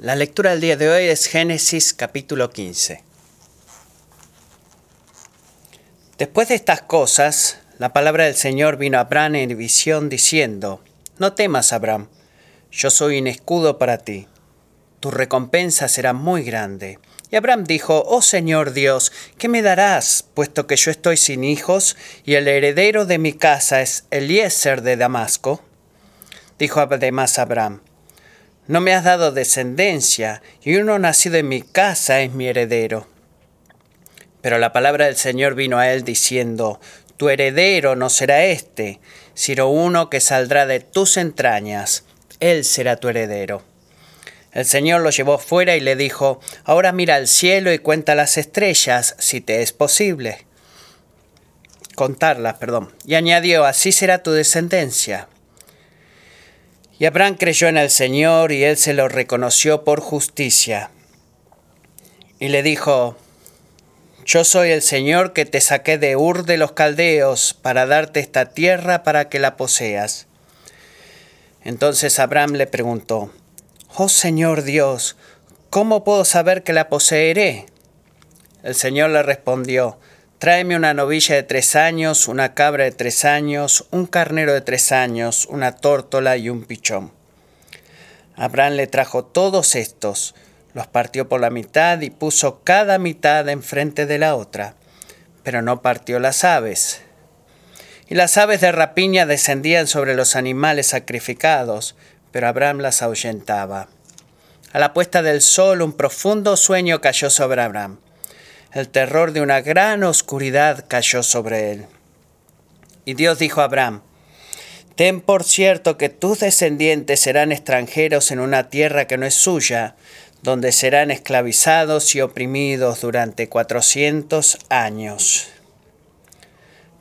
La lectura del día de hoy es Génesis capítulo 15. Después de estas cosas, la palabra del Señor vino a Abraham en visión diciendo, No temas, Abraham, yo soy un escudo para ti, tu recompensa será muy grande. Y Abraham dijo, Oh Señor Dios, ¿qué me darás, puesto que yo estoy sin hijos y el heredero de mi casa es Eliezer de Damasco? Dijo además Abraham, no me has dado descendencia, y uno nacido en mi casa es mi heredero. Pero la palabra del Señor vino a él diciendo, Tu heredero no será éste, sino uno que saldrá de tus entrañas, él será tu heredero. El Señor lo llevó fuera y le dijo, Ahora mira al cielo y cuenta las estrellas, si te es posible. Contarlas, perdón. Y añadió, Así será tu descendencia. Y Abraham creyó en el Señor y él se lo reconoció por justicia. Y le dijo, Yo soy el Señor que te saqué de Ur de los Caldeos para darte esta tierra para que la poseas. Entonces Abraham le preguntó, Oh Señor Dios, ¿cómo puedo saber que la poseeré? El Señor le respondió, Tráeme una novilla de tres años, una cabra de tres años, un carnero de tres años, una tórtola y un pichón. Abraham le trajo todos estos, los partió por la mitad y puso cada mitad enfrente de la otra, pero no partió las aves. Y las aves de rapiña descendían sobre los animales sacrificados, pero Abraham las ahuyentaba. A la puesta del sol un profundo sueño cayó sobre Abraham el terror de una gran oscuridad cayó sobre él. Y Dios dijo a Abraham, Ten por cierto que tus descendientes serán extranjeros en una tierra que no es suya, donde serán esclavizados y oprimidos durante cuatrocientos años.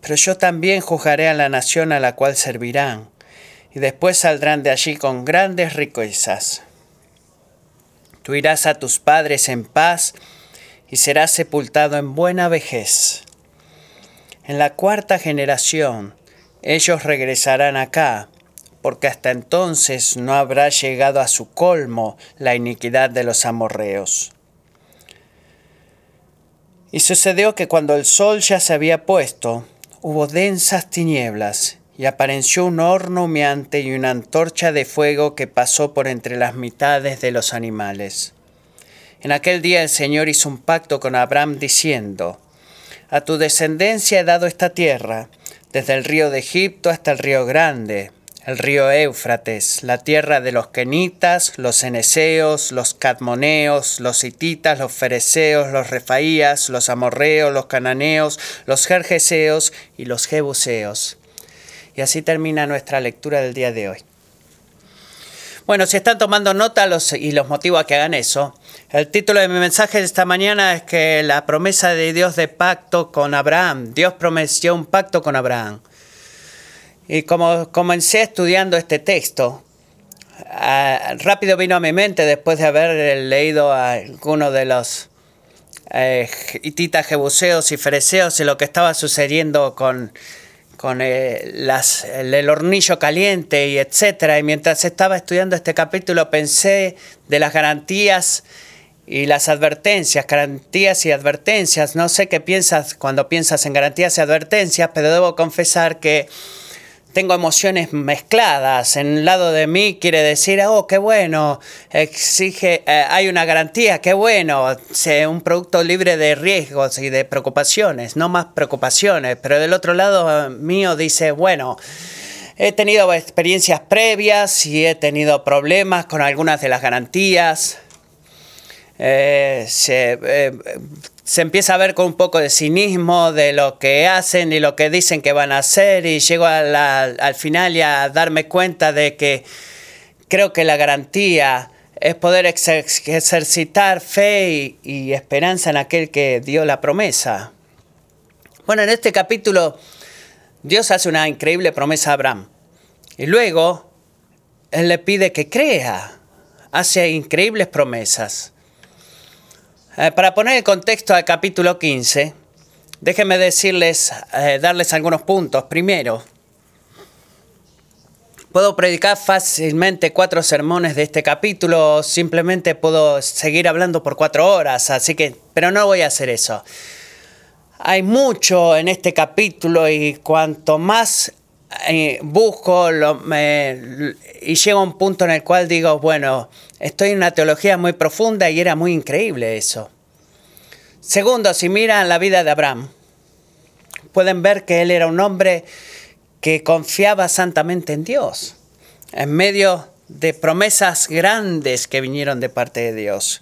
Pero yo también juzgaré a la nación a la cual servirán, y después saldrán de allí con grandes riquezas. Tú irás a tus padres en paz, y será sepultado en buena vejez. En la cuarta generación ellos regresarán acá, porque hasta entonces no habrá llegado a su colmo la iniquidad de los amorreos. Y sucedió que cuando el sol ya se había puesto, hubo densas tinieblas, y apareció un horno humeante y una antorcha de fuego que pasó por entre las mitades de los animales. En aquel día el Señor hizo un pacto con Abraham diciendo, A tu descendencia he dado esta tierra, desde el río de Egipto hasta el río grande, el río Éufrates, la tierra de los kenitas, los eneseos, los cadmoneos, los hititas, los fereceos, los refaías, los amorreos, los cananeos, los jerjeseos y los jebuseos. Y así termina nuestra lectura del día de hoy. Bueno, si están tomando nota y los motivo a que hagan eso, el título de mi mensaje de esta mañana es que la promesa de Dios de pacto con Abraham, Dios prometió un pacto con Abraham. Y como comencé estudiando este texto, ah, rápido vino a mi mente después de haber leído a algunos de los eh, hititas, jebuseos y fereceos y lo que estaba sucediendo con con eh, el, hornillo caliente y etcétera. Y mientras estaba estudiando este capítulo pensé de las garantías y las advertencias, garantías y advertencias. No sé qué piensas cuando piensas en garantías y advertencias, pero debo confesar que tengo emociones mezcladas. En un lado de mí quiere decir, oh, qué bueno, exige, eh, hay una garantía, qué bueno, sea un producto libre de riesgos y de preocupaciones, no más preocupaciones. Pero del otro lado eh, mío dice, bueno, he tenido experiencias previas y he tenido problemas con algunas de las garantías. Eh, se, se empieza a ver con un poco de cinismo de lo que hacen y lo que dicen que van a hacer y llego al final y a darme cuenta de que creo que la garantía es poder ejercitar fe y, esperanza en aquel que dio la promesa. Bueno, en este capítulo Dios hace una increíble promesa a Abraham y luego Él le pide que crea, hace increíbles promesas. Eh, para poner el contexto al capítulo 15, déjenme decirles, eh, darles algunos puntos. Primero, Puedo predicar fácilmente cuatro sermones de este capítulo, simplemente puedo seguir hablando por cuatro horas, así que, pero no voy a hacer eso. Hay mucho en este capítulo y cuanto más eh, busco y llego a un punto en el cual digo, bueno, estoy en una teología muy profunda y era muy increíble eso. Segundo, si miran la vida de Abraham, pueden ver que él era un hombre que confiaba santamente en Dios, en medio de promesas grandes que vinieron de parte de Dios.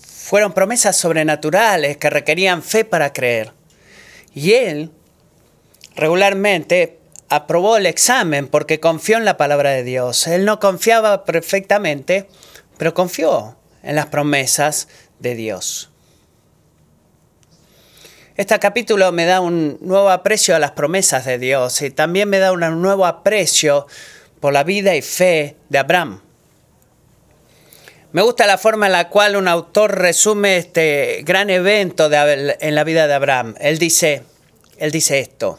Fueron promesas sobrenaturales que requerían fe para creer. Y él regularmente aprobó el examen porque confió en la palabra de Dios. Él no confiaba perfectamente, pero confió en las promesas de Dios. Este capítulo me da un nuevo aprecio a las promesas de Dios y también me da un nuevo aprecio por la vida y fe de Abraham. Me gusta la forma en la cual un autor resume este gran evento en la vida de Abraham. Él dice, él dice esto.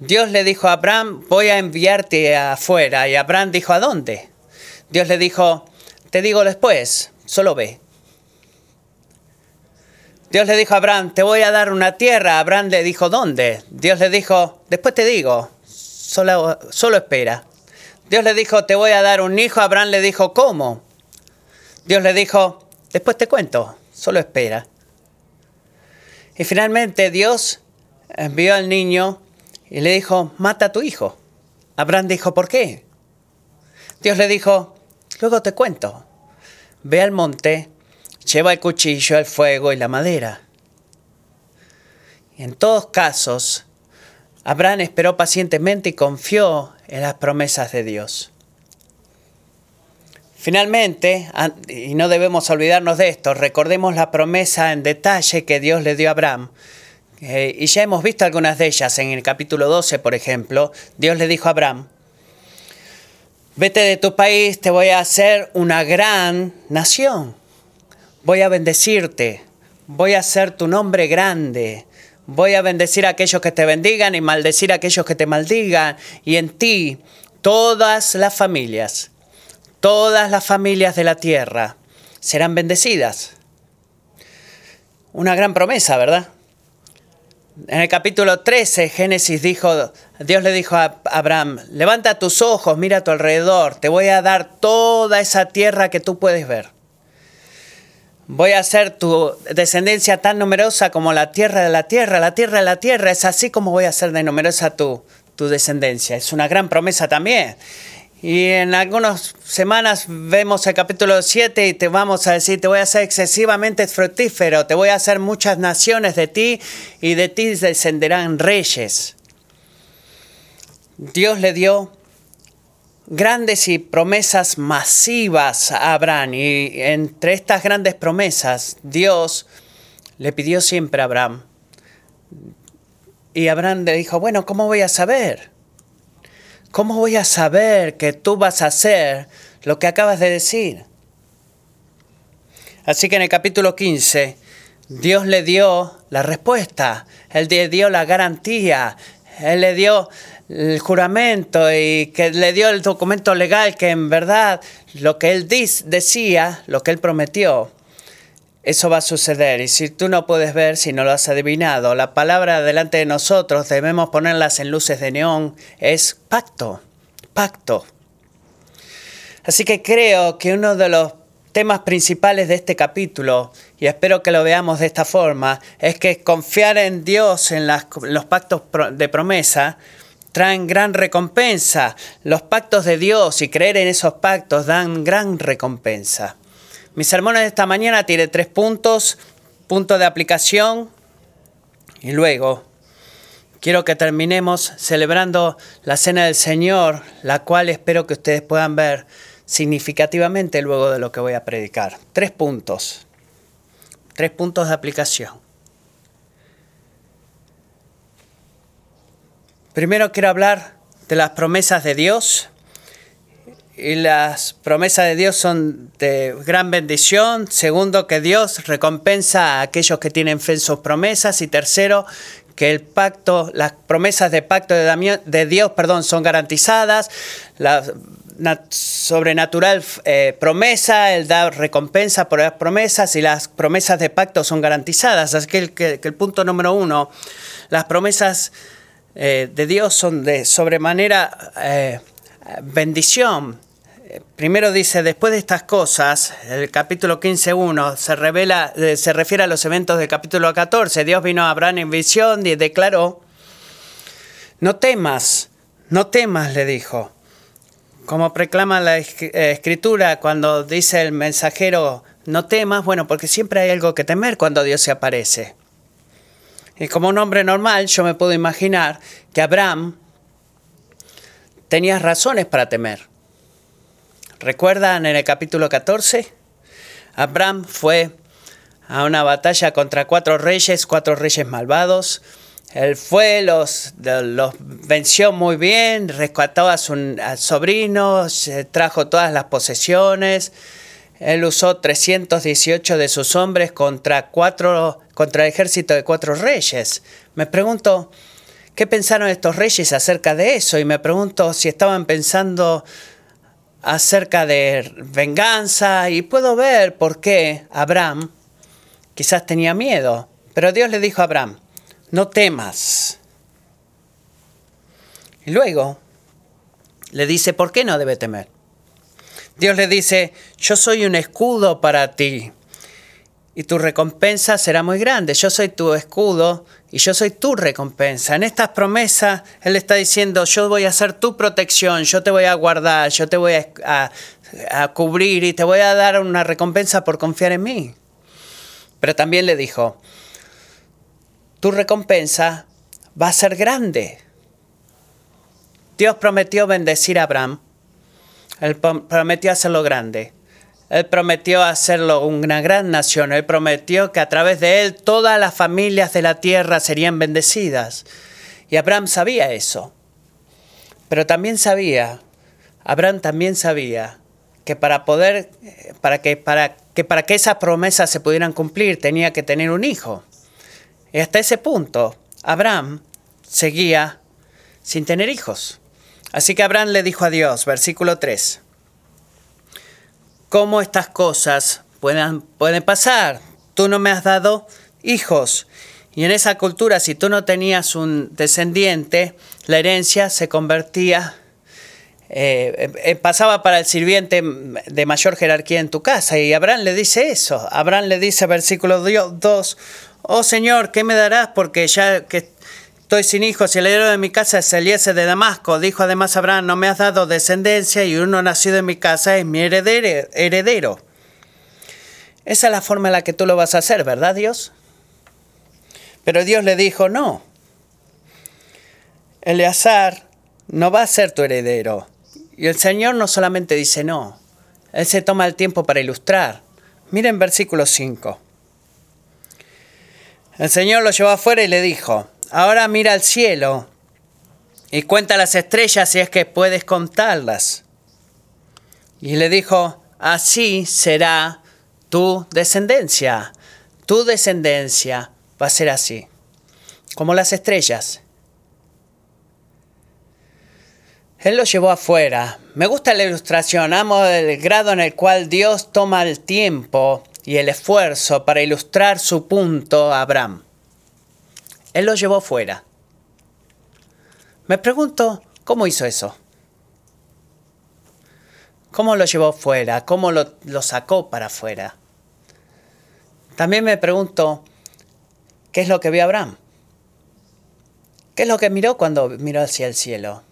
Dios le dijo a Abraham, voy a enviarte afuera. Y Abraham dijo, ¿a dónde? Dios le dijo, te digo después, solo ve. Dios le dijo a Abraham, te voy a dar una tierra. Abraham le dijo, ¿dónde? Dios le dijo, después te digo, solo, solo espera. Dios le dijo, te voy a dar un hijo. Abraham le dijo, ¿cómo? Dios le dijo, después te cuento, solo espera. Y finalmente Dios envió al niño y le dijo, mata a tu hijo. Abraham dijo, ¿por qué? Dios le dijo, luego te cuento. Ve al monte lleva el cuchillo, el fuego y la madera. En todos casos, Abraham esperó pacientemente y confió en las promesas de Dios. Finalmente, y no debemos olvidarnos de esto, recordemos la promesa en detalle que Dios le dio a Abraham. Eh, y ya hemos visto algunas de ellas. En el capítulo 12, por ejemplo, Dios le dijo a Abraham, vete de tu país, te voy a hacer una gran nación voy a bendecirte, voy a hacer tu nombre grande, voy a bendecir a aquellos que te bendigan y maldecir a aquellos que te maldigan, y en ti todas las familias, todas las familias de la tierra serán bendecidas. Una gran promesa, ¿verdad? En el capítulo 13, Génesis dijo, Dios le dijo a Abraham, levanta tus ojos, mira a tu alrededor, te voy a dar toda esa tierra que tú puedes ver. Voy a hacer tu descendencia tan numerosa como la tierra de la tierra. La tierra de la tierra es así como voy a hacer de numerosa tu, tu descendencia. Es una gran promesa también. Y en algunas semanas vemos el capítulo 7 y te vamos a decir, te voy a hacer excesivamente fructífero, te voy a hacer muchas naciones de ti y de ti descenderán reyes. Dios le dio grandes y promesas masivas a Abraham. Y entre estas grandes promesas, Dios le pidió siempre a Abraham. Y Abraham le dijo, bueno, ¿cómo voy a saber? ¿Cómo voy a saber que tú vas a hacer lo que acabas de decir? Así que en el capítulo 15, Dios le dio la respuesta, Él le dio la garantía, Él le dio el juramento y que le dio el documento legal que en verdad lo que él decía, lo que él prometió, eso va a suceder. Y si tú no puedes ver, si no lo has adivinado, la palabra delante de nosotros debemos ponerlas en luces de neón, es pacto, pacto. Así que creo que uno de los temas principales de este capítulo, y espero que lo veamos de esta forma, es que confiar en Dios, en, los pactos de promesa, traen gran recompensa. Los pactos de Dios y creer en esos pactos dan gran recompensa. Mi sermón de esta mañana tiene tres puntos, punto de aplicación y luego quiero que terminemos celebrando la cena del Señor, la cual espero que ustedes puedan ver significativamente luego de lo que voy a predicar. Tres puntos, tres puntos de aplicación. Primero quiero hablar de las promesas de Dios. Y las promesas de Dios son de gran bendición. Segundo, que Dios recompensa a aquellos que tienen fe en sus promesas. Y tercero, que el pacto, las promesas de pacto de, de Dios, perdón, son garantizadas, la sobrenatural eh, promesa, Él da recompensa por las promesas y las promesas de pacto son garantizadas. Así que el, que, el punto número uno, las promesas eh, de Dios son de sobremanera eh, bendición. Primero dice, después de estas cosas, el capítulo 15.1 se, revela, se refiere a los eventos del capítulo 14. Dios vino a Abraham en visión y declaró, no temas, no temas, le dijo como proclama la eh, escritura cuando dice el mensajero, no temas, bueno, porque siempre hay algo que temer cuando Dios se aparece. Y como un hombre normal, yo me puedo imaginar que Abraham tenía razones para temer. ¿Recuerdan en el capítulo 14? Abraham fue a una batalla contra cuatro reyes, cuatro reyes malvados, él fue, los, venció muy bien, rescató a su sobrino, trajo todas las posesiones. Él usó 318 de sus hombres contra, cuatro, contra el ejército de cuatro reyes. Me pregunto, ¿qué pensaron estos reyes acerca de eso? Y me pregunto si estaban pensando acerca de venganza y puedo ver por qué Abraham quizás tenía miedo. Pero Dios le dijo a Abraham, no temas. Y luego le dice, ¿por qué no debe temer? Dios le dice, yo soy un escudo para ti y tu recompensa será muy grande. Yo soy tu escudo y yo soy tu recompensa. En estas promesas, Él está diciendo, yo voy a ser tu protección, yo te voy a guardar, yo te voy a, a cubrir y te voy a dar una recompensa por confiar en mí. Pero también le dijo, tu recompensa va a ser grande. Dios prometió bendecir a Abraham. Él prometió hacerlo grande. Él prometió hacerlo una gran nación. Él prometió que a través de él todas las familias de la tierra serían bendecidas. Y Abraham sabía eso. Pero también sabía, Abraham también sabía que para poder, para que, para que, para que esas promesas se pudieran cumplir tenía que tener un hijo. Y hasta ese punto, Abraham seguía sin tener hijos. Así que Abraham le dijo a Dios, versículo 3, ¿cómo estas cosas pueden, pueden pasar? Tú no me has dado hijos. Y en esa cultura, si tú no tenías un descendiente, la herencia se convertía, eh, eh, pasaba para el sirviente de mayor jerarquía en tu casa. Y Abraham le dice eso. Abraham le dice, versículo 2, oh Señor, ¿qué me darás? Porque ya que estoy sin hijos y el heredero de mi casa es Eliezer de Damasco. Dijo además Abraham, no me has dado descendencia y uno nacido en mi casa es mi heredero. Esa es la forma en la que tú lo vas a hacer, ¿verdad Dios? Pero Dios le dijo, no. Eleazar no va a ser tu heredero. Y el Señor no solamente dice no, Él se toma el tiempo para ilustrar. Miren versículo 5. El Señor lo llevó afuera y le dijo, ahora mira al cielo y cuenta las estrellas si es que puedes contarlas. Y le dijo, así será tu descendencia. Tu descendencia va a ser así, como las estrellas. Él lo llevó afuera. Me gusta la ilustración, amo el grado en el cual Dios toma el tiempo y el esfuerzo para ilustrar su punto a Abraham. Él lo llevó fuera. Me pregunto, ¿cómo hizo eso? ¿Cómo lo llevó fuera? ¿Cómo lo, lo sacó para afuera? También me pregunto, ¿qué es lo que vio Abraham? ¿Qué es lo que miró cuando miró hacia el cielo?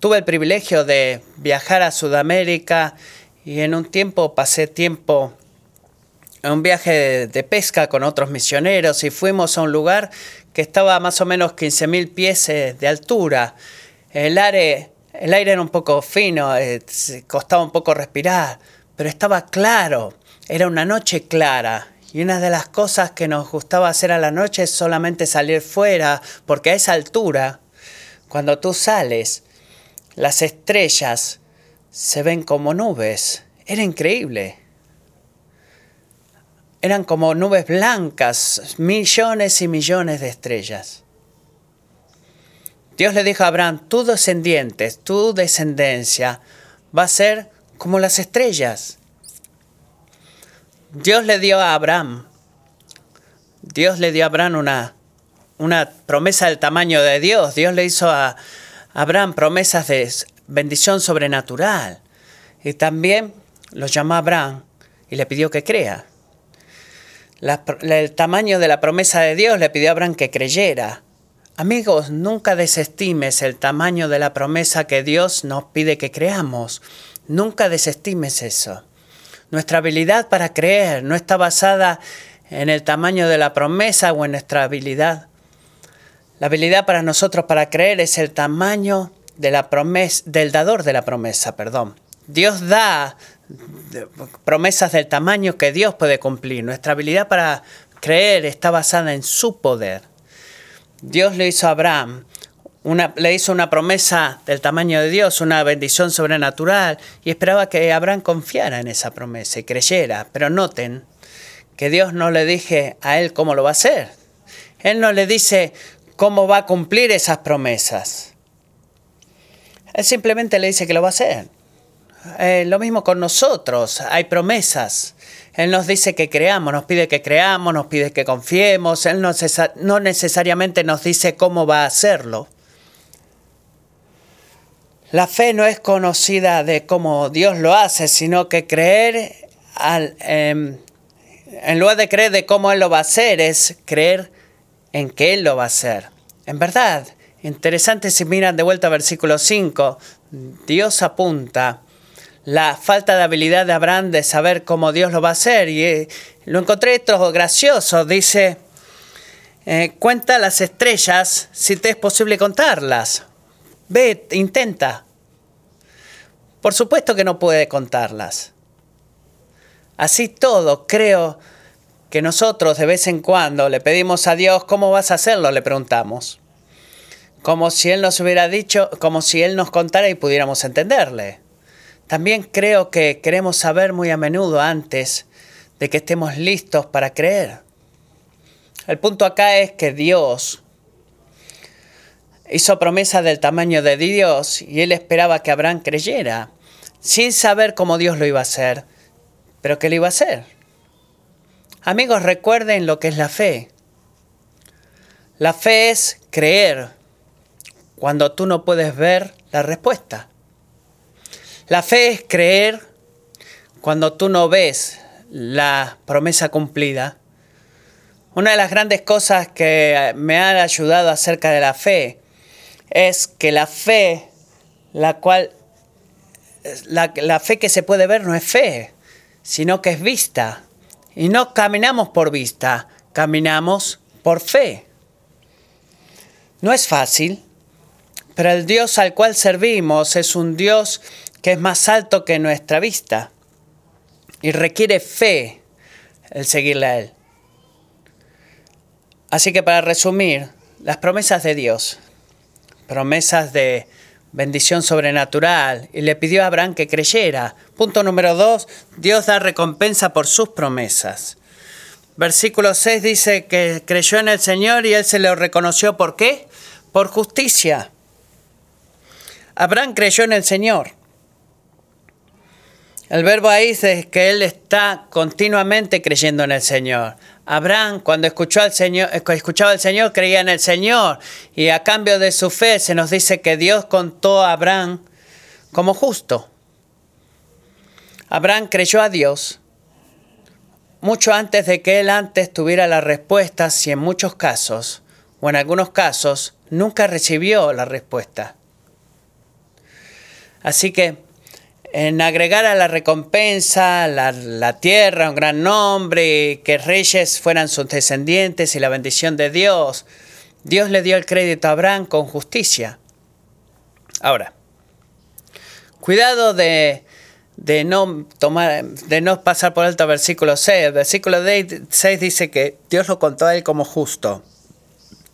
Tuve el privilegio de viajar a Sudamérica y en un tiempo pasé tiempo un viaje de pesca con otros misioneros y fuimos a un lugar que estaba a más o menos 15.000 pies eh, de altura. El aire, el aire era un poco fino, eh, costaba un poco respirar, pero estaba claro, era una noche clara. Y una de las cosas que nos gustaba hacer a la noche es solamente salir fuera, porque a esa altura, cuando tú sales, las estrellas se ven como nubes. Era increíble. Eran como nubes blancas, millones y millones de estrellas. Dios le dijo a Abraham, tu descendientes, tu descendencia va a ser como las estrellas. Dios le dio a Abraham, Dios le dio a Abraham una, una promesa del tamaño de Dios. Dios le hizo a Abraham promesas de bendición sobrenatural. Y también lo llamó a Abraham y le pidió que crea. El tamaño de la promesa de Dios le pidió a Abraham que creyera. Amigos, nunca desestimes el tamaño de la promesa que Dios nos pide que creamos. Nunca desestimes eso. Nuestra habilidad para creer no está basada en el tamaño de la promesa o en nuestra habilidad. La habilidad para nosotros para creer es el tamaño de la promesa, del dador de la promesa, perdón. Dios da promesas del tamaño que Dios puede cumplir. Nuestra habilidad para creer está basada en su poder. Dios le hizo a Abraham, una, le hizo una promesa del tamaño de Dios, una bendición sobrenatural, y esperaba que Abraham confiara en esa promesa y creyera. Pero noten que Dios no le dije a él cómo lo va a hacer. Él no le dice cómo va a cumplir esas promesas. Él simplemente le dice que lo va a hacer. Eh, lo mismo con nosotros, hay promesas. Él nos dice que creamos, nos pide que creamos, nos pide que confiemos. Él no, no necesariamente nos dice cómo va a hacerlo. La fe no es conocida de cómo Dios lo hace, sino que creer, em, en lugar de creer de cómo Él lo va a hacer, es creer en que Él lo va a hacer. En verdad, interesante si miran de vuelta al versículo 5, Dios apunta la falta de habilidad de Abraham de saber cómo Dios lo va a hacer. Y eh, lo encontré esto gracioso. Dice, eh, cuenta las estrellas si te es posible contarlas. Ve, intenta. Por supuesto que no puede contarlas. Así todo, creo que nosotros de vez en cuando le pedimos a Dios, ¿cómo vas a hacerlo? Le preguntamos. Como si Él nos hubiera dicho, como si Él nos contara y pudiéramos entenderle. También creo que queremos saber muy a menudo antes de que estemos listos para creer. El punto acá es que Dios hizo promesa del tamaño de Dios y él esperaba que Abraham creyera, sin saber cómo Dios lo iba a hacer, pero que lo iba a hacer. Amigos, recuerden lo que es la fe. La fe es creer cuando tú no puedes ver la respuesta. La fe es creer cuando tú no ves la promesa cumplida. Una de las grandes cosas que me ha ayudado acerca de la fe es que la fe, la cual, la, la, fe que se puede ver no es fe, sino que es vista. Y no caminamos por vista, caminamos por fe. No es fácil, pero el Dios al cual servimos es un Dios que es más alto que nuestra vista y requiere fe el seguirle a Él. Así que para resumir, las promesas de Dios, promesas de bendición sobrenatural, y le pidió a Abraham que creyera. Punto número dos, Dios da recompensa por sus promesas. Versículo 6 dice que creyó en el Señor y él se lo reconoció. ¿Por qué? Por justicia. Abraham creyó en el Señor. El verbo ahí dice que él está continuamente creyendo en el Señor. Abraham, cuando escuchó al Señor, eh, escuchaba al Señor, creía en el Señor. Y a cambio de su fe se nos dice que Dios contó a Abraham como justo. Abraham creyó a Dios mucho antes de que él antes tuviera la respuesta, si en muchos casos, o en algunos casos, nunca recibió la respuesta. Así que en agregar a la recompensa la, tierra, un gran nombre, que reyes fueran sus descendientes y la bendición de Dios. Dios le dio el crédito a Abraham con justicia. Ahora, cuidado de, no tomar, de no pasar por alto versículo 6. El versículo 6 dice que Dios lo contó a él como justo.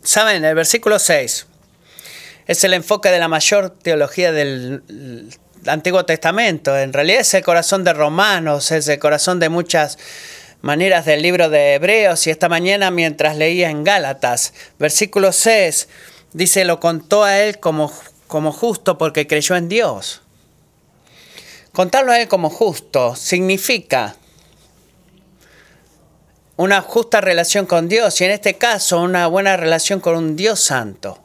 Saben, el versículo 6 es el enfoque de la mayor teología del Antiguo Testamento. En realidad es el corazón de Romanos, es el corazón de muchas maneras del libro de Hebreos y esta mañana mientras leía en Gálatas, versículo 6, dice, lo contó a él como, como justo porque creyó en Dios. Contarlo a él como justo significa una justa relación con Dios y en este caso una buena relación con un Dios santo.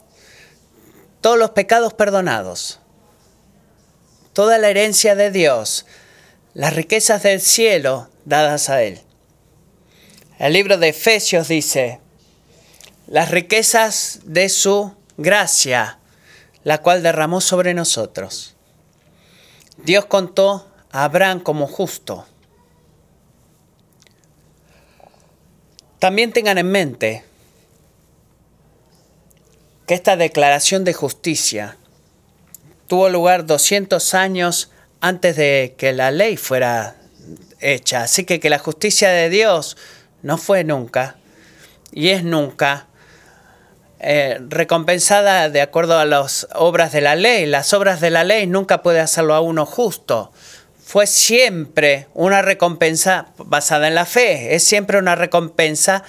Todos los pecados perdonados, toda la herencia de Dios, las riquezas del cielo dadas a Él. El libro de Efesios dice, las riquezas de su gracia, la cual derramó sobre nosotros. Dios contó a Abraham como justo. También tengan en mente que esta declaración de justicia tuvo lugar 200 años antes de que la ley fuera hecha. Así que que la justicia de Dios no fue nunca y es nunca eh, recompensada de acuerdo a las obras de la ley. Las obras de la ley nunca puede hacerlo a uno justo. Fue siempre una recompensa basada en la fe. Es siempre una recompensa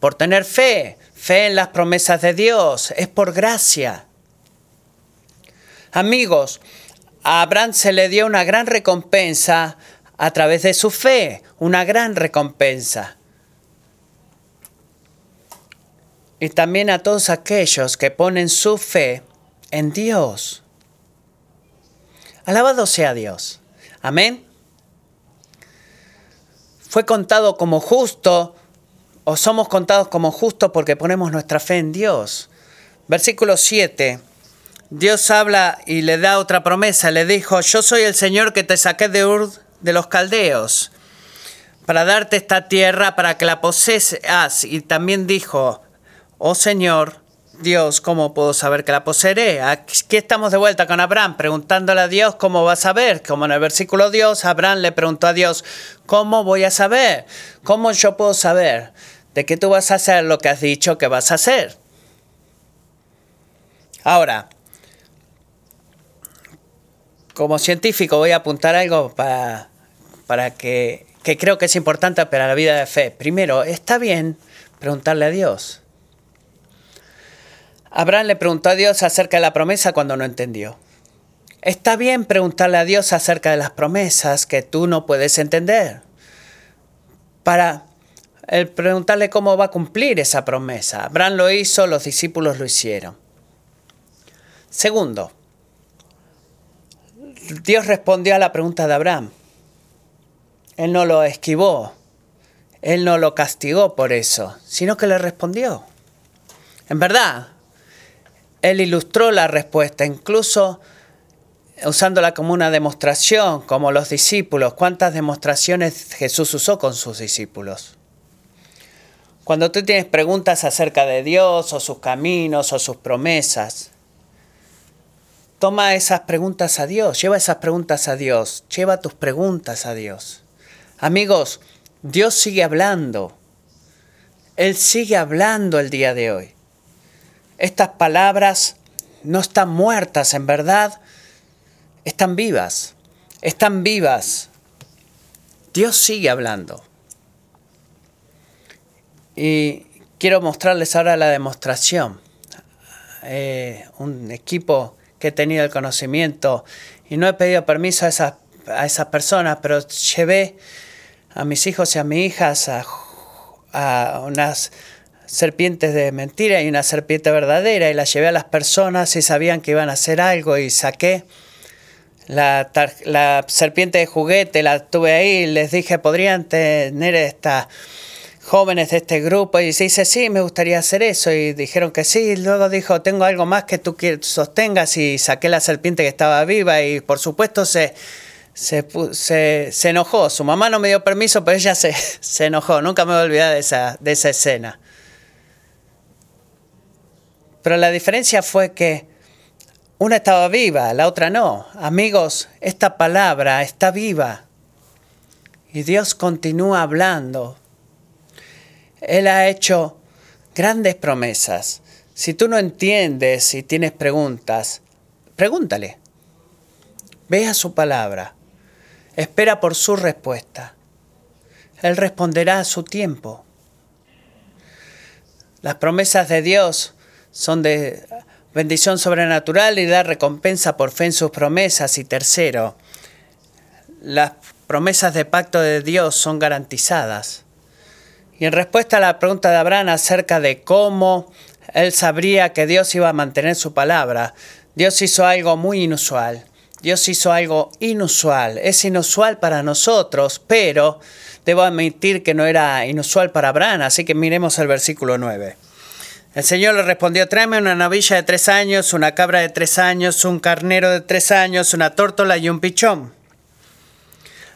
por tener fe. Fe en las promesas de Dios. Es por gracia. Amigos, a Abraham se le dio una gran recompensa a través de su fe. Una gran recompensa. y también a todos aquellos que ponen su fe en Dios. Alabado sea Dios. Amén. Fue contado como justo o somos contados como justos porque ponemos nuestra fe en Dios. Versículo 7. Dios habla y le da otra promesa. Le dijo, yo soy el Señor que te saqué de Ur de los Caldeos para darte esta tierra para que la poseas. Y también dijo, Oh Señor, Dios, ¿cómo puedo saber que la poseeré? Aquí estamos de vuelta con Abraham, preguntándole a Dios cómo va a saber. Como en el versículo Dios, Abraham le preguntó a Dios, ¿cómo voy a saber? ¿Cómo yo puedo saber de que tú vas a hacer lo que has dicho que vas a hacer? Ahora, como científico voy a apuntar algo para, para que, que creo que es importante para la vida de fe. Primero, está bien preguntarle a Dios. Abraham le preguntó a Dios acerca de la promesa cuando no entendió. Está bien preguntarle a Dios acerca de las promesas que tú no puedes entender. Para preguntarle cómo va a cumplir esa promesa. Abraham lo hizo, los discípulos lo hicieron. Segundo, Dios respondió a la pregunta de Abraham. Él no lo esquivó, él no lo castigó por eso, sino que le respondió. En verdad, él ilustró la respuesta, incluso usándola como una demostración, como los discípulos. ¿Cuántas demostraciones Jesús usó con sus discípulos? Cuando tú tienes preguntas acerca de Dios o sus caminos o sus promesas, toma esas preguntas a Dios, lleva esas preguntas a Dios, lleva tus preguntas a Dios. Amigos, Dios sigue hablando. Él sigue hablando el día de hoy. Estas palabras no están muertas, en verdad, están vivas, están vivas. Dios sigue hablando. Y quiero mostrarles ahora la demostración. Eh, un equipo que he tenido el conocimiento. Y no he pedido permiso a esas, a esas personas, pero llevé a mis hijos y a mis hijas a, a unas serpientes de mentira y una serpiente verdadera y la llevé a las personas y sabían que iban a hacer algo y saqué la, la serpiente de juguete, la tuve ahí y les dije, ¿podrían tener estas jóvenes de este grupo? Y se dice, sí, me gustaría hacer eso. Y dijeron que sí. Luego dijo, tengo algo más que tú sostengas y saqué la serpiente que estaba viva y por supuesto se... Se, se, enojó. Su mamá no me dio permiso, pero ella se, se enojó. Nunca me voy a olvidar de esa, de esa escena. Pero la diferencia fue que una estaba viva, la otra no. Amigos, esta palabra está viva. Y Dios continúa hablando. Él ha hecho grandes promesas. Si tú no entiendes y tienes preguntas, pregúntale. Vea su palabra. Espera por su respuesta. Él responderá a su tiempo. Las promesas de Dios son de bendición sobrenatural y da recompensa por fe en sus promesas. Y tercero, las promesas de pacto de Dios son garantizadas. Y en respuesta a la pregunta de Abraham acerca de cómo él sabría que Dios iba a mantener su palabra, Dios hizo algo muy inusual. Dios hizo algo inusual. Es inusual para nosotros, pero debo admitir que no era inusual para Abraham, así que miremos el versículo 9. El Señor le respondió, tráeme una novilla de tres años, una cabra de tres años, un carnero de tres años, una tórtola y un pichón.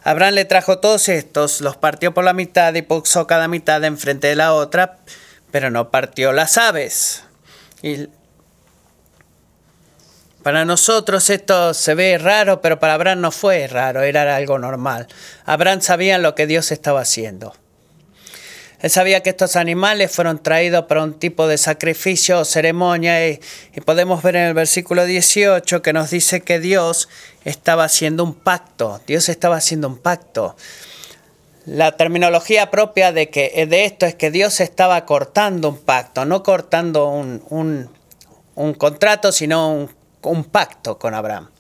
Abraham le trajo todos estos, los partió por la mitad y puso cada mitad enfrente de la otra, pero no partió las aves. Y para nosotros esto se ve raro, pero para Abraham no fue raro, era algo normal. Abraham sabía lo que Dios estaba haciendo. Él sabía que estos animales fueron traídos para un tipo de sacrificio o ceremonia y, podemos ver en el versículo 18 que nos dice que Dios estaba haciendo un pacto. Dios estaba haciendo un pacto. La terminología propia de, que, de esto es que Dios estaba cortando un pacto, no cortando un, un contrato, sino un, un pacto con Abraham.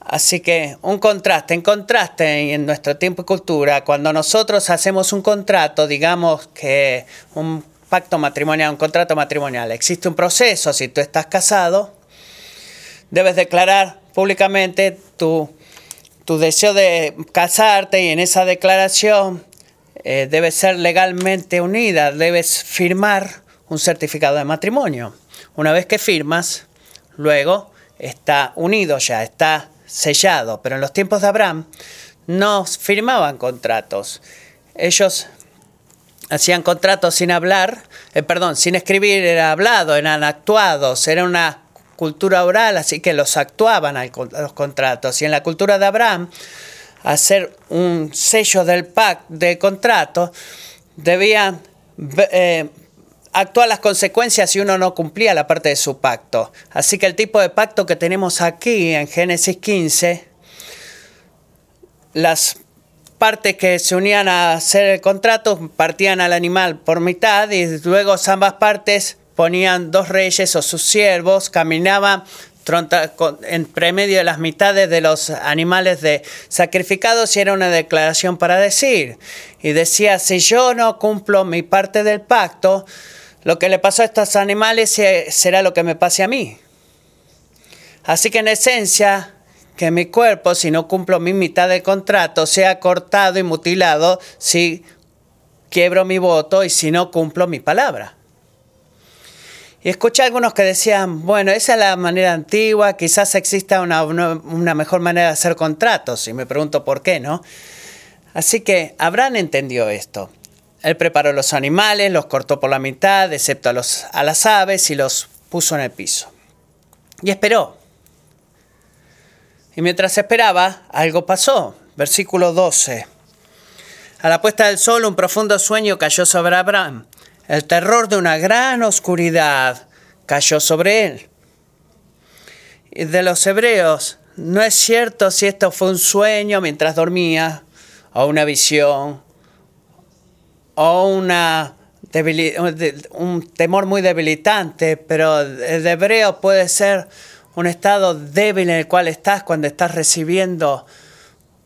Así que un contraste, en contraste en nuestro tiempo y cultura, cuando nosotros hacemos un contrato, digamos que un pacto matrimonial, un contrato matrimonial, existe un proceso, si tú estás casado, debes declarar públicamente tu, tu deseo de casarte y en esa declaración eh, debe ser legalmente unida, debes firmar un certificado de matrimonio. Una vez que firmas, luego está unido ya, está sellado, pero en los tiempos de Abraham no firmaban contratos. Ellos hacían contratos sin hablar, eh, perdón, sin escribir, era hablado, eran actuados, era una cultura oral, así que los actuaban los contratos. Y en la cultura de Abraham, hacer un sello del pacto de contrato, debían eh, actuar las consecuencias si uno no cumplía la parte de su pacto. Así que el tipo de pacto que tenemos aquí en Génesis 15, las partes que se unían a hacer el contrato partían al animal por mitad y luego ambas partes ponían dos reyes o sus siervos, caminaban entre medio de las mitades de los animales de sacrificados y era una declaración para decir. Y decía, si yo no cumplo mi parte del pacto, lo que le pasó a estos animales será lo que me pase a mí. Así que en esencia, que mi cuerpo, si no cumplo mi mitad del contrato, sea cortado y mutilado si quiebro mi voto y si no cumplo mi palabra. Y escuché a algunos que decían, bueno, esa es la manera antigua, quizás exista una, una, mejor manera de hacer contratos, y me pregunto por qué, ¿no? Así que Abraham entendió esto. Él preparó los animales, los cortó por la mitad, excepto a, los, a las aves, y los puso en el piso. Y esperó. Y mientras esperaba, algo pasó. Versículo 12. A la puesta del sol, un profundo sueño cayó sobre Abraham. El terror de una gran oscuridad cayó sobre él. Y de los hebreos, no es cierto si esto fue un sueño mientras dormía, o una visión, o una un temor muy debilitante, pero el hebreo puede ser un estado débil en el cual estás cuando estás recibiendo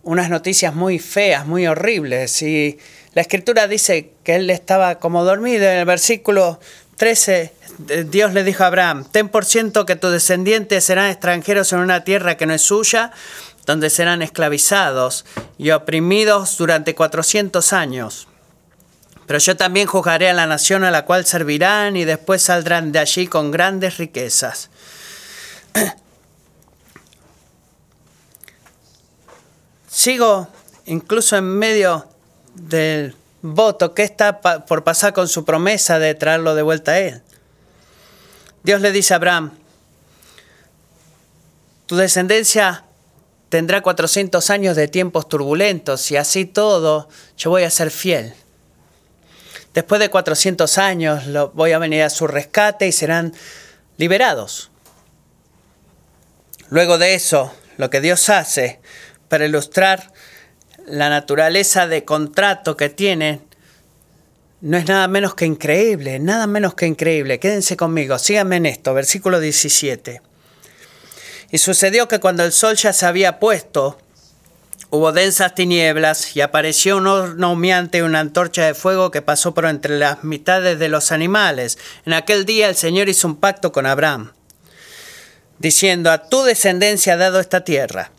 unas noticias muy feas, muy horribles. Y la escritura dice que él estaba como dormido. En el versículo 13, Dios le dijo a Abraham, ten por ciento que tus descendientes serán extranjeros en una tierra que no es suya, donde serán esclavizados y oprimidos durante 400 años. Pero yo también juzgaré a la nación a la cual servirán y después saldrán de allí con grandes riquezas. Sigo incluso en medio del voto que está por pasar con su promesa de traerlo de vuelta a él. Dios le dice a Abraham, tu descendencia tendrá 400 años de tiempos turbulentos y así todo yo voy a ser fiel. Después de 400 años voy a venir a su rescate y serán liberados. Luego de eso, lo que Dios hace para ilustrar la naturaleza de contrato que tiene, no es nada menos que increíble, nada menos que increíble. Quédense conmigo, síganme en esto, versículo 17. Y sucedió que cuando el sol ya se había puesto, hubo densas tinieblas y apareció un horno humeante y una antorcha de fuego que pasó por entre las mitades de los animales. En aquel día el Señor hizo un pacto con Abraham, diciendo, a tu descendencia ha dado esta tierra.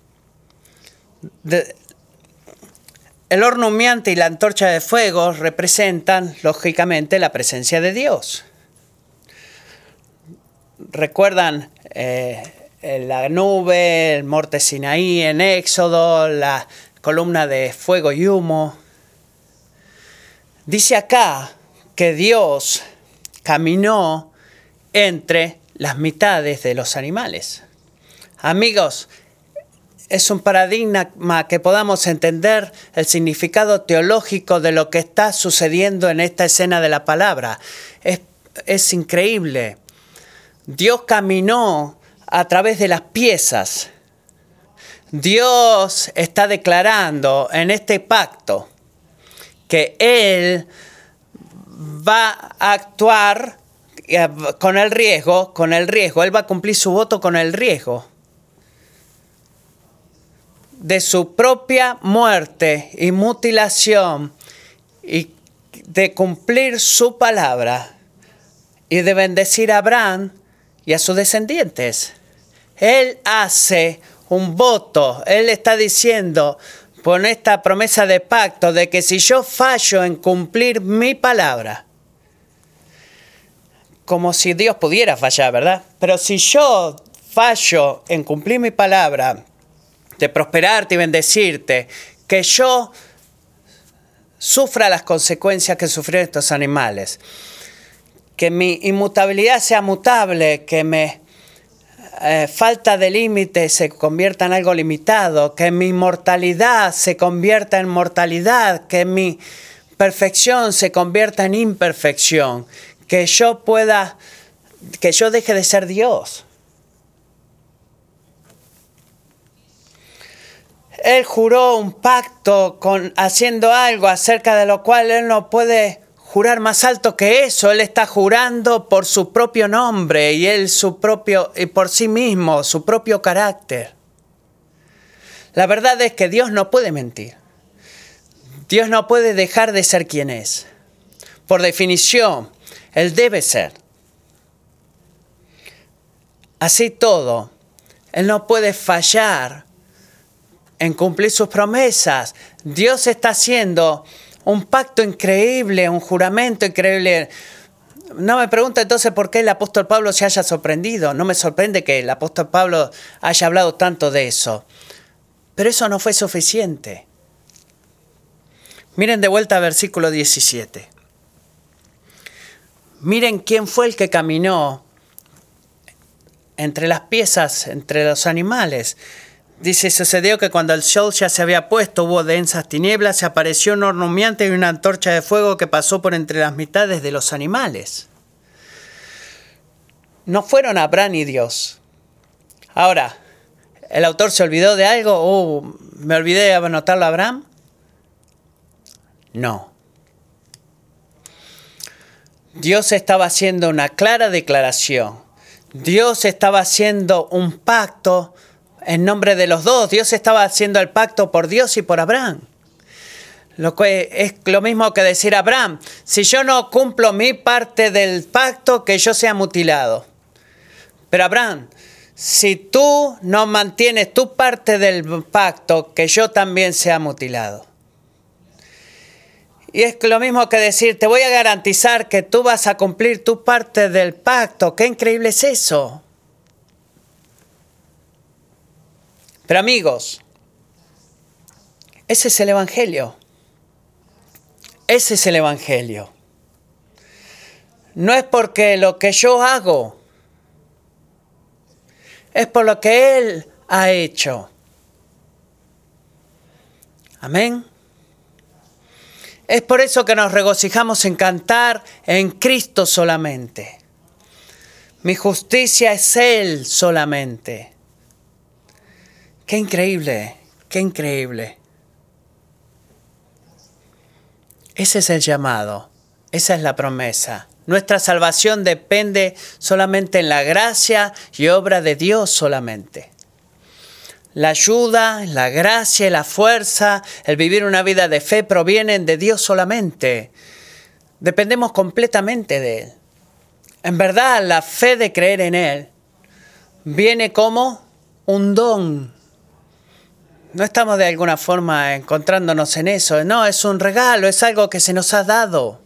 El horno humeante y la antorcha de fuego representan, lógicamente, la presencia de Dios. ¿Recuerdan eh, la nube, el monte Sinaí en Éxodo, la columna de fuego y humo? Dice acá que Dios caminó entre las mitades de los animales. Amigos, es un paradigma que podamos entender el significado teológico de lo que está sucediendo en esta escena de la palabra. Es, es increíble. Dios caminó a través de las piezas. Dios está declarando en este pacto que Él va a actuar eh, con el riesgo, con el riesgo, Él va a cumplir su voto con el riesgo de su propia muerte y mutilación y de cumplir su palabra y de bendecir a Abraham y a sus descendientes. Él hace un voto, él está diciendo con esta promesa de pacto de que si yo fallo en cumplir mi palabra, como si Dios pudiera fallar, ¿verdad? Pero si yo fallo en cumplir mi palabra, de prosperarte y bendecirte, que yo sufra las consecuencias que sufrieron estos animales, que mi inmutabilidad sea mutable, que mi eh, falta de límite se convierta en algo limitado, que mi mortalidad se convierta en mortalidad, que mi perfección se convierta en imperfección, que yo pueda, que yo deje de ser Dios. él juró un pacto con haciendo algo acerca de lo cual él no puede jurar más alto que eso. Él está jurando por su propio nombre y él su propio y por sí mismo, su propio carácter. La verdad es que Dios no puede mentir. Dios no puede dejar de ser quien es. Por definición, Él debe ser. Así todo, Él no puede fallar en cumplir sus promesas. Dios está haciendo un pacto increíble, un juramento increíble. No me pregunto entonces por qué el apóstol Pablo se haya sorprendido. No me sorprende que el apóstol Pablo haya hablado tanto de eso. Pero eso no fue suficiente. Miren de vuelta al versículo 17. Miren quién fue el que caminó entre las piezas, entre los animales. Dice, sucedió que cuando el sol ya se había puesto, hubo densas tinieblas, se apareció un horno y una antorcha de fuego que pasó por entre las mitades de los animales. No fueron Abraham y Dios. Ahora, ¿el autor se olvidó de algo? ¿O me olvidé de anotarlo a Abraham? No. Dios estaba haciendo una clara declaración. Dios estaba haciendo un pacto en nombre de los dos. Dios estaba haciendo el pacto por Dios y por Abraham. Lo que es lo mismo que decir Abraham, si yo no cumplo mi parte del pacto, que yo sea mutilado. Pero Abraham, si tú no mantienes tu parte del pacto, que yo también sea mutilado. Y es lo mismo que decir, te voy a garantizar que tú vas a cumplir tu parte del pacto. Qué increíble es eso. Pero amigos, ese es el Evangelio. Ese es el Evangelio. No es porque lo que yo hago, es por lo que Él ha hecho. Amén. Es por eso que nos regocijamos en cantar en Cristo solamente. Mi justicia es Él solamente. Qué increíble, qué increíble. Ese es el llamado, Esa es la promesa. Nuestra salvación depende solamente en la gracia y obra de Dios solamente. La ayuda, la gracia la fuerza, el vivir una vida de fe provienen de Dios solamente. Dependemos completamente de Él. En verdad, la fe de creer en Él viene como un don. No estamos de alguna forma encontrándonos en eso. No, es un regalo, es algo que se nos ha dado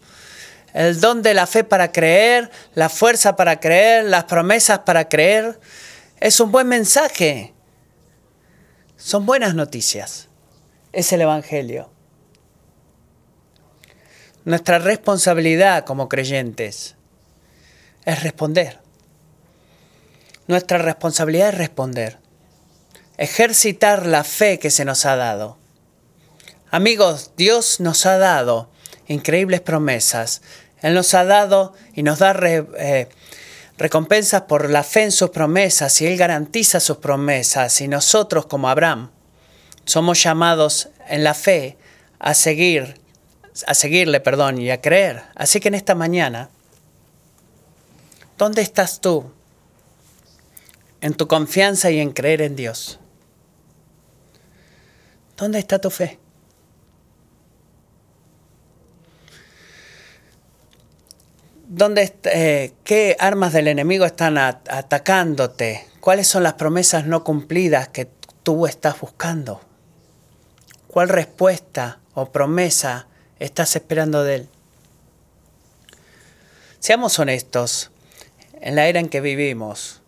el don de la fe para creer, la fuerza para creer, las promesas para creer. Es un buen mensaje. Son buenas noticias. Es el Evangelio. Nuestra responsabilidad como creyentes es responder. Nuestra responsabilidad es responder. Ejercitar la fe que se nos ha dado. Amigos, Dios nos ha dado increíbles promesas. Él nos ha dado y nos da eh, recompensas por la fe en sus promesas y Él garantiza sus promesas. Y nosotros, como Abraham, somos llamados en la fe a seguir, a seguirle, perdón, y a creer. Así que en esta mañana, ¿dónde estás tú? En tu confianza y en creer en Dios. ¿Dónde está tu fe? ¿Dónde, eh, ¿Qué armas del enemigo están atacándote? ¿Cuáles son las promesas no cumplidas que tú estás buscando? ¿Cuál respuesta o promesa estás esperando de él? Seamos honestos, en la era en que vivimos,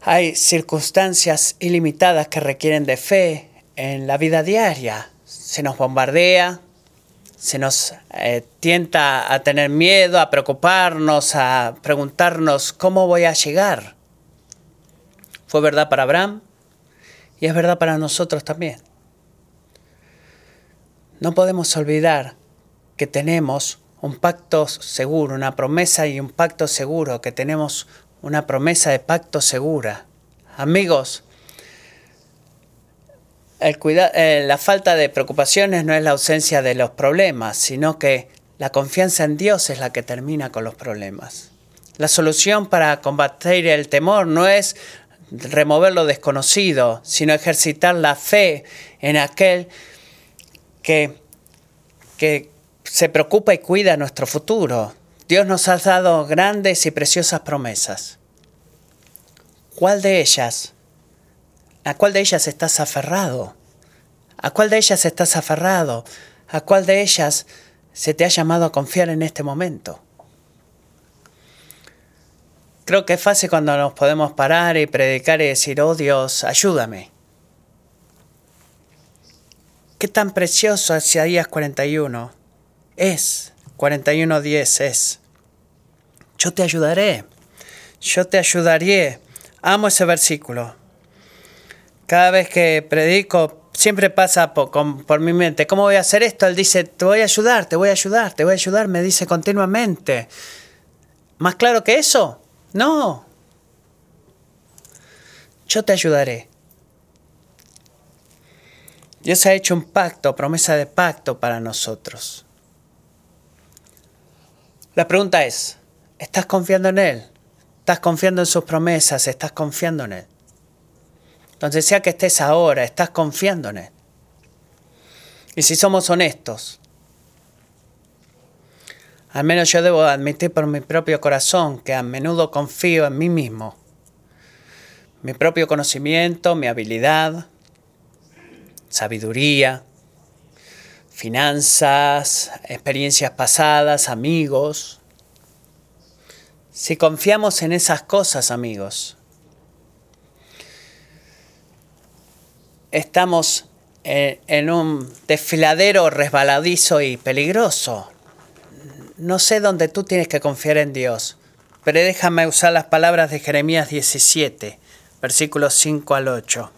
hay circunstancias ilimitadas que requieren de fe en la vida diaria. Se nos bombardea, se nos eh, tienta a tener miedo, a preocuparnos, a preguntarnos cómo voy a llegar. Fue verdad para Abraham y es verdad para nosotros también. No podemos olvidar que tenemos un pacto seguro, una promesa y un pacto seguro, que tenemos una promesa de pacto segura. Amigos, eh, la falta de preocupaciones no es la ausencia de los problemas, sino que la confianza en Dios es la que termina con los problemas. La solución para combatir el temor no es remover lo desconocido, sino ejercitar la fe en aquel que, que se preocupa y cuida nuestro futuro. Dios nos ha dado grandes y preciosas promesas. ¿Cuál de ellas ¿A cuál de ellas estás aferrado? ¿A cuál de ellas estás aferrado? ¿A cuál de ellas se te ha llamado a confiar en este momento? Creo que es fácil cuando nos podemos parar y predicar y decir, oh Dios, ayúdame. Qué tan precioso Isaías 41 es, 41.10 es. Yo te ayudaré, yo te ayudaré. Amo ese versículo. Cada vez que predico, siempre pasa por, mi mente, ¿cómo voy a hacer esto? Él dice, te voy a ayudar, te voy a ayudar, te voy a ayudar, me dice continuamente. ¿Más claro que eso? No. Yo te ayudaré. Dios ha hecho un pacto, promesa de pacto para nosotros. La pregunta es, ¿estás confiando en Él? ¿Estás confiando en sus promesas? ¿Estás confiando en Él? Donde sea que estés ahora, estás confiando en Él. Y si somos honestos, al menos yo debo admitir por mi propio corazón que a menudo confío en mí mismo, mi propio conocimiento, mi habilidad, sabiduría, finanzas, experiencias pasadas, amigos. Si confiamos en esas cosas, amigos, estamos en un desfiladero resbaladizo y peligroso. No sé dónde tú tienes que confiar en Dios, pero déjame usar las palabras de Jeremías 17, versículos 5 al 8,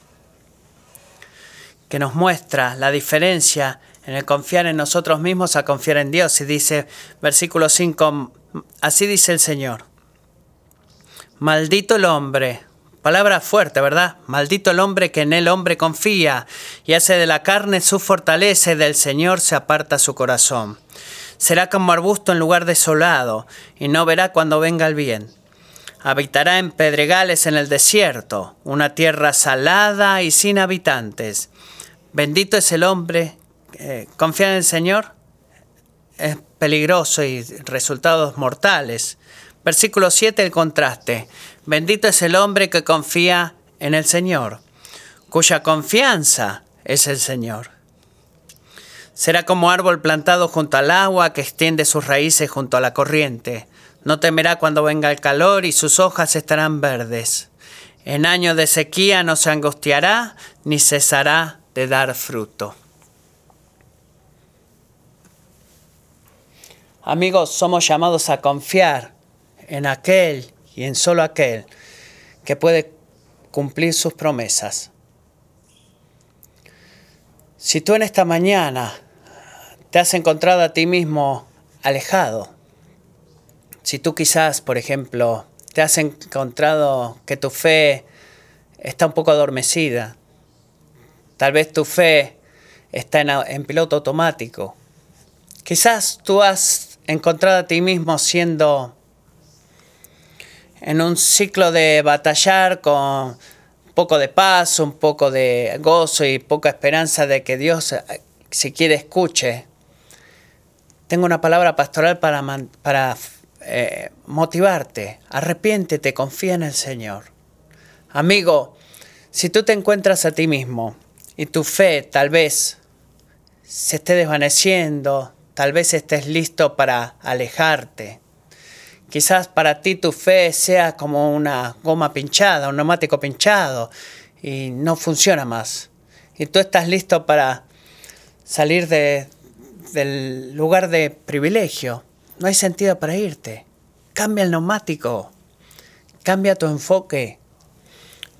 que nos muestra la diferencia en el confiar en nosotros mismos a confiar en Dios. Y dice, versículo 5, así dice el Señor, maldito el hombre Palabra fuerte, ¿verdad? Maldito el hombre que en el hombre confía y hace de la carne su fortaleza y del Señor se aparta su corazón. Será como arbusto en lugar desolado, y no verá cuando venga el bien. Habitará en pedregales en el desierto, una tierra salada y sin habitantes. Bendito es el hombre. Eh, confía en el Señor. Es peligroso y resultados mortales. Versículo 7, el contraste. Bendito es el hombre que confía en el Señor, cuya confianza es el Señor. Será como árbol plantado junto al agua que extiende sus raíces junto a la corriente. No temerá cuando venga el calor y sus hojas estarán verdes. En año de sequía no se angustiará ni cesará de dar fruto. Amigos, somos llamados a confiar en aquel y en solo aquel que puede cumplir sus promesas. Si tú en esta mañana te has encontrado a ti mismo alejado, si tú quizás, por ejemplo, te has encontrado que tu fe está un poco adormecida, tal vez tu fe está en, piloto automático, quizás tú has encontrado a ti mismo siendo en un ciclo de batallar con poco de paz, un poco de gozo y poca esperanza de que Dios, si quiere, escuche. Tengo una palabra pastoral para, para eh, motivarte. Arrepiéntete, confía en el Señor. Amigo, si tú te encuentras a ti mismo y tu fe tal vez se esté desvaneciendo, tal vez estés listo para alejarte. Quizás para ti tu fe sea como una goma pinchada, un neumático pinchado y no funciona más. Y tú estás listo para salir de, del lugar de privilegio no hay sentido para irte. Cambia el neumático. Cambia tu enfoque.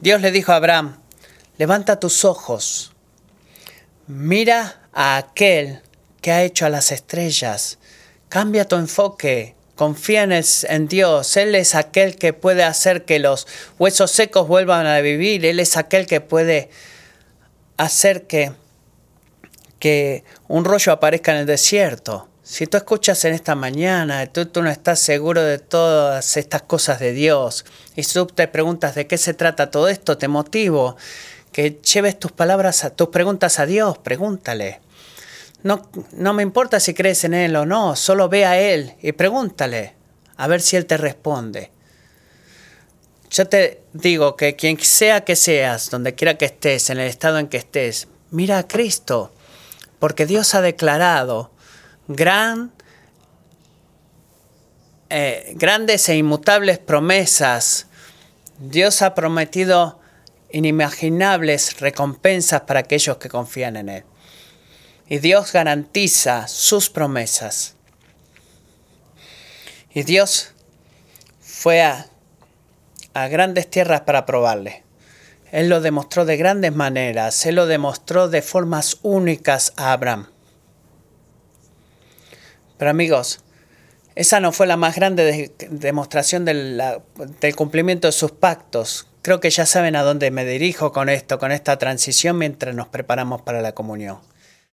Dios le dijo a Abraham, levanta tus ojos. Mira a aquel que ha hecho a las estrellas. Cambia tu enfoque. Confía en, en, Dios. Él es aquel que puede hacer que los huesos secos vuelvan a vivir. Él es aquel que puede hacer que, que un rollo aparezca en el desierto. Si tú escuchas en esta mañana, tú, tú, no estás seguro de todas estas cosas de Dios, y tú te preguntas de qué se trata todo esto, te motivo que lleves tus palabras, a, tus preguntas a Dios, pregúntale. No, no me importa si crees en Él o no, solo ve a Él y pregúntale, a ver si Él te responde. Yo te digo que quien sea que seas, donde quiera que estés, en el estado en que estés, mira a Cristo, porque Dios ha declarado eh, grandes e inmutables promesas. Dios ha prometido inimaginables recompensas para aquellos que confían en Él. Y Dios garantiza sus promesas. Y Dios fue a, a grandes tierras para probarle. Él lo demostró de grandes maneras, Él lo demostró de formas únicas a Abraham. Pero amigos, esa no fue la más grande demostración del cumplimiento de sus pactos. Creo que ya saben a dónde me dirijo con esto, con esta transición mientras nos preparamos para la comunión.